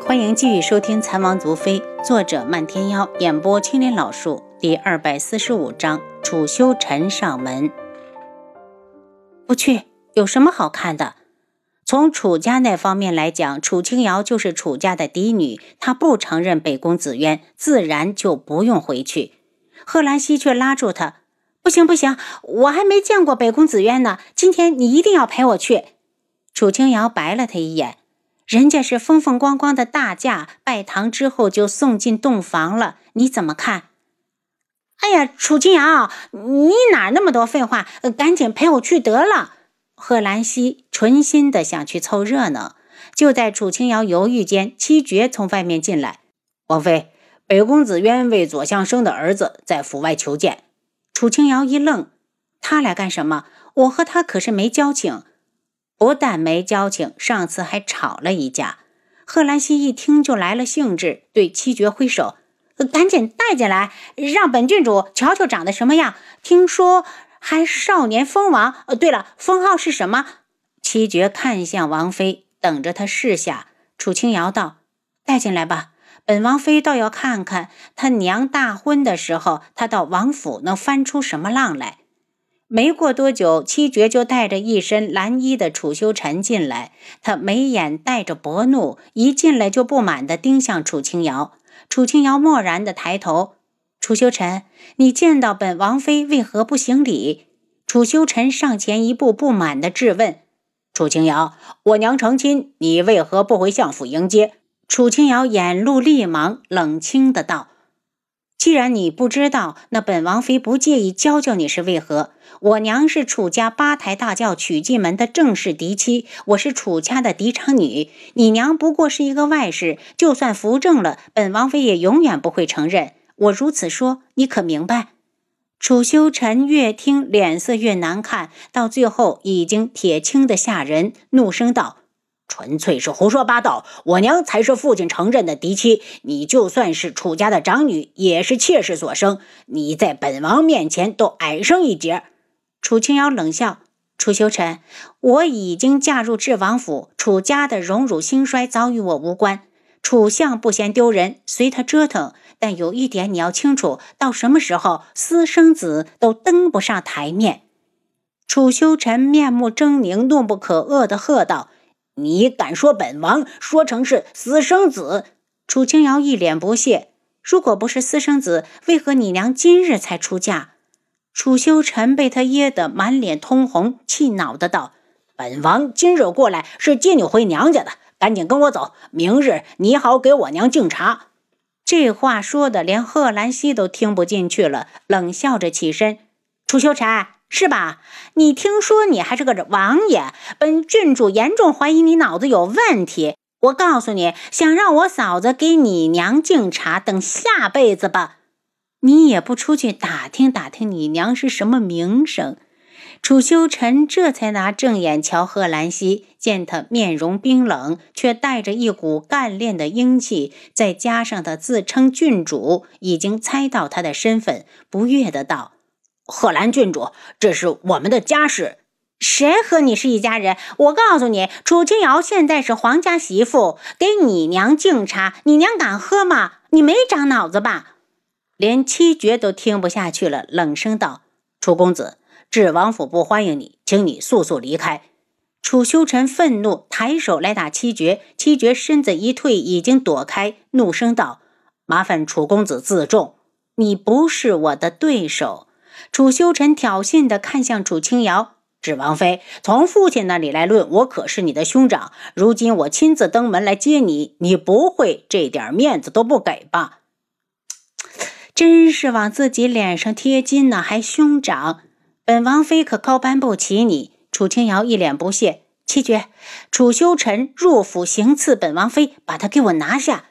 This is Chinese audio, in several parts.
欢迎继续收听《残王毒妃》，作者漫天妖，演播青莲老树，第二百四十五章：楚修尘上门。不去，有什么好看的？从楚家那方面来讲，楚清瑶就是楚家的嫡女，她不承认北宫紫渊，自然就不用回去。贺兰溪却拉住她：“不行，不行，我还没见过北宫紫渊呢，今天你一定要陪我去。”楚清瑶白了他一眼。人家是风风光光的大驾，拜堂之后就送进洞房了，你怎么看？哎呀，楚清瑶，你哪那么多废话？赶紧陪我去得了。贺兰溪存心的想去凑热闹，就在楚清瑶犹豫间，七绝从外面进来。王妃，北宫子渊为左相生的儿子在府外求见。楚清瑶一愣，他来干什么？我和他可是没交情。不但没交情，上次还吵了一架。贺兰溪一听就来了兴致，对七绝挥手：“赶紧带进来，让本郡主瞧瞧长得什么样。听说还少年封王。呃，对了，封号是什么？”七绝看向王妃，等着他试下。楚清瑶道：“带进来吧，本王妃倒要看看他娘大婚的时候，他到王府能翻出什么浪来。”没过多久，七绝就带着一身蓝衣的楚修尘进来。他眉眼带着薄怒，一进来就不满地盯向楚清瑶。楚清瑶漠然地抬头：“楚修尘，你见到本王妃为何不行礼？”楚修尘上前一步，不满地质问：“楚清瑶，我娘成亲，你为何不回相府迎接？”楚清瑶眼露厉芒，冷清的道。既然你不知道，那本王妃不介意教教你是为何？我娘是楚家八抬大轿娶进门的正式嫡妻，我是楚家的嫡长女。你娘不过是一个外室，就算扶正了，本王妃也永远不会承认。我如此说，你可明白？楚修尘越听脸色越难看，到最后已经铁青的吓人，怒声道。纯粹是胡说八道！我娘才是父亲承认的嫡妻，你就算是楚家的长女，也是妾室所生。你在本王面前都矮上一截。楚清瑶冷笑：“楚修尘，我已经嫁入智王府，楚家的荣辱兴衰早与我无关。楚相不嫌丢人，随他折腾。但有一点你要清楚，到什么时候私生子都登不上台面。”楚修尘面目狰狞，怒不可遏地喝道。你敢说本王说成是私生子？楚清瑶一脸不屑。如果不是私生子，为何你娘今日才出嫁？楚修尘被他噎得满脸通红，气恼的道：“本王今日过来是接你回娘家的，赶紧跟我走，明日你好给我娘敬茶。”这话说的连贺兰溪都听不进去了，冷笑着起身。楚修尘。是吧？你听说你还是个王爷，本郡主严重怀疑你脑子有问题。我告诉你，想让我嫂子给你娘敬茶，等下辈子吧。你也不出去打听打听你娘是什么名声。楚修尘这才拿正眼瞧贺兰溪，见他面容冰冷，却带着一股干练的英气，再加上他自称郡主，已经猜到他的身份，不悦的道。贺兰郡主，这是我们的家事，谁和你是一家人？我告诉你，楚清瑶现在是皇家媳妇，给你娘敬茶，你娘敢喝吗？你没长脑子吧？连七绝都听不下去了，冷声道：“楚公子，智王府不欢迎你，请你速速离开。”楚修尘愤怒，抬手来打七绝，七绝身子一退，已经躲开，怒声道：“麻烦楚公子自重，你不是我的对手。”楚修臣挑衅地看向楚清瑶：“芷王妃，从父亲那里来论，我可是你的兄长。如今我亲自登门来接你，你不会这点面子都不给吧？”真是往自己脸上贴金呢，还兄长？本王妃可高攀不起你。楚清瑶一脸不屑：“七绝，楚修臣入府行刺本王妃，把他给我拿下！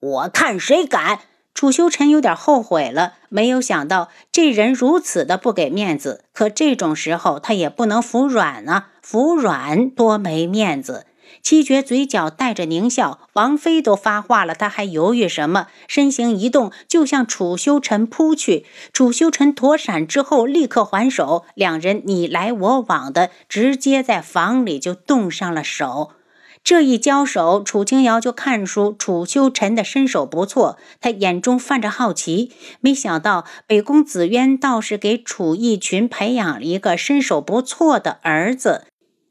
我看谁敢！”楚修尘有点后悔了，没有想到这人如此的不给面子。可这种时候他也不能服软啊，服软多没面子。七绝嘴角带着狞笑，王妃都发话了，他还犹豫什么？身形一动，就向楚修尘扑去。楚修尘躲闪之后，立刻还手，两人你来我往的，直接在房里就动上了手。这一交手，楚清瑶就看出楚修尘的身手不错，他眼中泛着好奇。没想到北宫紫渊倒是给楚逸群培养了一个身手不错的儿子。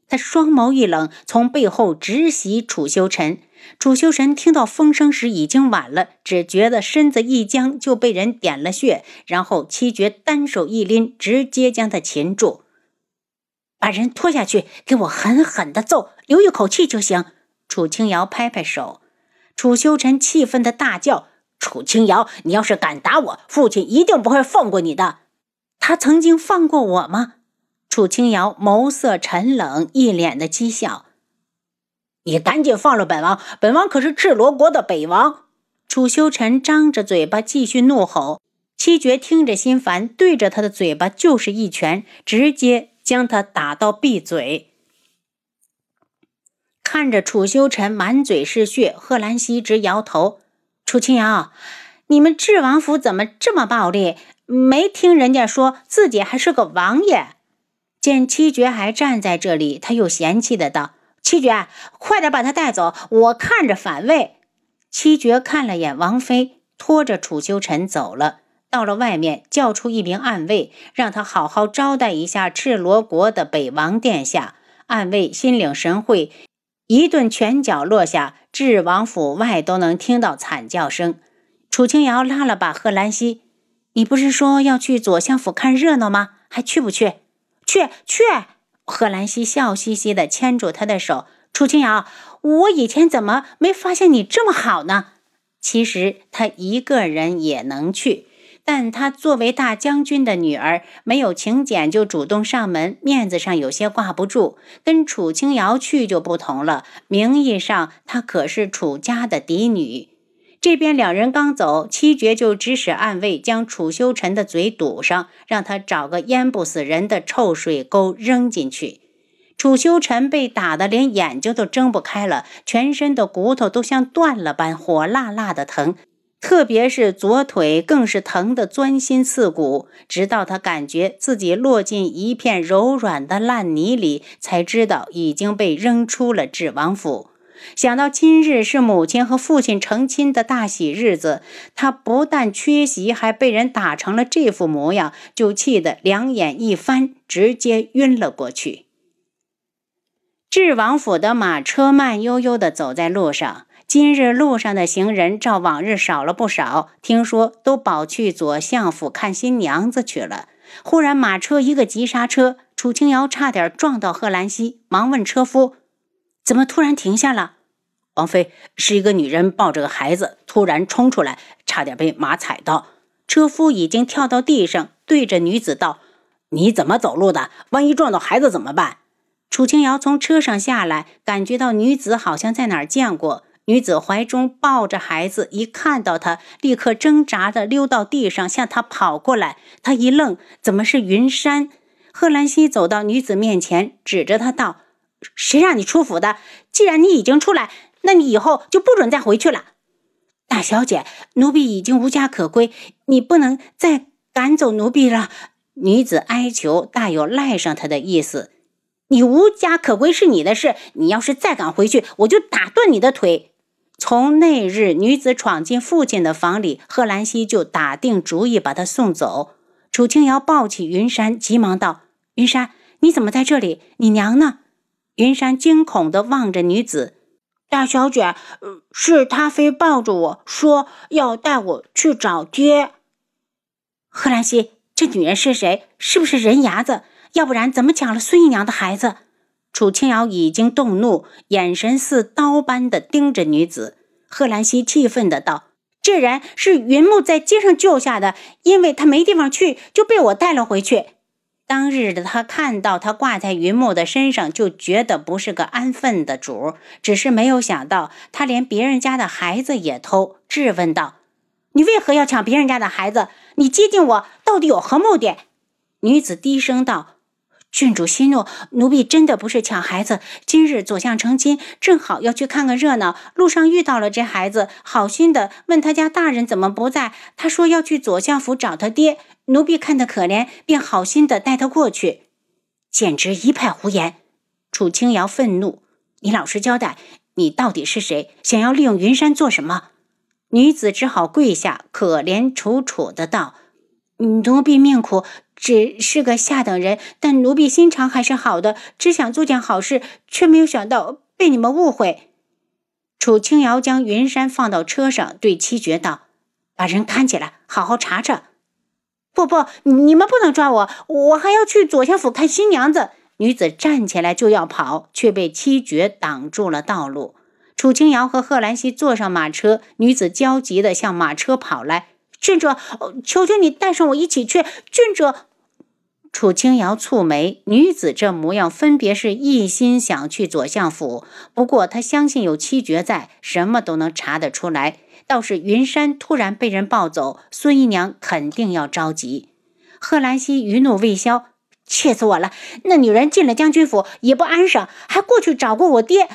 他双眸一冷，从背后直袭楚修尘。楚修尘听到风声时已经晚了，只觉得身子一僵，就被人点了穴，然后七绝单手一拎，直接将他擒住。把人拖下去，给我狠狠的揍，留一口气就行。楚清瑶拍拍手，楚修尘气愤的大叫：“楚清瑶，你要是敢打我，父亲一定不会放过你的。他曾经放过我吗？”楚清瑶眸色沉冷，一脸的讥笑：“你赶紧放了本王，本王可是赤罗国的北王！”楚修尘张着嘴巴继续怒吼，七绝听着心烦，对着他的嘴巴就是一拳，直接。将他打到闭嘴。看着楚修尘满嘴是血，贺兰溪直摇头。楚清瑶，你们智王府怎么这么暴力？没听人家说自己还是个王爷？见七绝还站在这里，他又嫌弃的道：“七绝，快点把他带走，我看着反胃。”七绝看了眼王妃，拖着楚修尘走了。到了外面，叫出一名暗卫，让他好好招待一下赤罗国的北王殿下。暗卫心领神会，一顿拳脚落下，智王府外都能听到惨叫声。楚清瑶拉了把贺兰溪：“你不是说要去左相府看热闹吗？还去不去？”“去去！”贺兰溪笑嘻嘻地牵住他的手。“楚清瑶，我以前怎么没发现你这么好呢？其实他一个人也能去。”但她作为大将军的女儿，没有请柬就主动上门，面子上有些挂不住。跟楚清瑶去就不同了，名义上她可是楚家的嫡女。这边两人刚走，七绝就指使暗卫将楚修尘的嘴堵上，让他找个淹不死人的臭水沟扔进去。楚修尘被打得连眼睛都睁不开了，全身的骨头都像断了般，火辣辣的疼。特别是左腿更是疼得钻心刺骨，直到他感觉自己落进一片柔软的烂泥里，才知道已经被扔出了智王府。想到今日是母亲和父亲成亲的大喜日子，他不但缺席，还被人打成了这副模样，就气得两眼一翻，直接晕了过去。智王府的马车慢悠悠地走在路上。今日路上的行人照往日少了不少，听说都跑去左相府看新娘子去了。忽然马车一个急刹车，楚清瑶差点撞到贺兰溪，忙问车夫：“怎么突然停下了？”王妃是一个女人抱着个孩子，突然冲出来，差点被马踩到。车夫已经跳到地上，对着女子道：“你怎么走路的？万一撞到孩子怎么办？”楚清瑶从车上下来，感觉到女子好像在哪儿见过。女子怀中抱着孩子，一看到他，立刻挣扎的溜到地上，向他跑过来。他一愣，怎么是云山？贺兰溪走到女子面前，指着她道：“谁让你出府的？既然你已经出来，那你以后就不准再回去了。”大小姐，奴婢已经无家可归，你不能再赶走奴婢了。女子哀求，大有赖上他的意思。你无家可归是你的事，你要是再敢回去，我就打断你的腿。从那日女子闯进父亲的房里，贺兰溪就打定主意把她送走。楚清瑶抱起云山，急忙道：“云山，你怎么在这里？你娘呢？”云山惊恐地望着女子：“大小姐，是他非抱着我说要带我去找爹。”贺兰溪，这女人是谁？是不是人牙子？要不然怎么抢了孙姨娘的孩子？楚清瑶已经动怒，眼神似刀般的盯着女子。贺兰溪气愤的道：“这人是云木在街上救下的，因为他没地方去，就被我带了回去。当日的他看到他挂在云木的身上，就觉得不是个安分的主，只是没有想到他连别人家的孩子也偷。质问道：‘你为何要抢别人家的孩子？你接近我到底有何目的？’女子低声道。”郡主息怒，奴婢真的不是抢孩子。今日左相成亲，正好要去看个热闹，路上遇到了这孩子，好心的问他家大人怎么不在，他说要去左相府找他爹。奴婢看他可怜，便好心的带他过去。简直一派胡言！楚清瑶愤怒：“你老实交代，你到底是谁？想要利用云山做什么？”女子只好跪下，可怜楚楚的道：“奴婢命苦，只是个下等人，但奴婢心肠还是好的，只想做件好事，却没有想到被你们误会。”楚青瑶将云山放到车上，对七绝道：“把人看起来，好好查查。”“不不，你们不能抓我，我还要去左相府看新娘子。”女子站起来就要跑，却被七绝挡住了道路。楚清瑶和贺兰溪坐上马车，女子焦急地向马车跑来：“郡主，求求你带上我一起去！”郡主。楚清瑶蹙眉，女子这模样，分别是一心想去左相府。不过她相信有七绝在，什么都能查得出来。倒是云山突然被人抱走，孙姨娘肯定要着急。贺兰溪余怒未消，气死我了！那女人进了将军府也不安生，还过去找过我爹，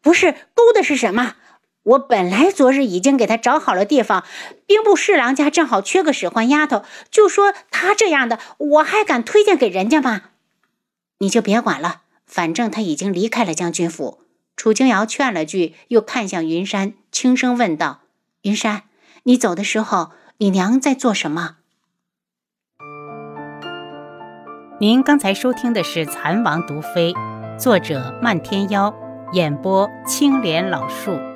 不是勾的是什么？我本来昨日已经给他找好了地方，兵部侍郎家正好缺个使唤丫头，就说他这样的，我还敢推荐给人家吗？你就别管了，反正他已经离开了将军府。楚清瑶劝了句，又看向云山，轻声问道：“云山，你走的时候，你娘在做什么？”您刚才收听的是《蚕王毒妃》，作者漫天妖，演播青莲老树。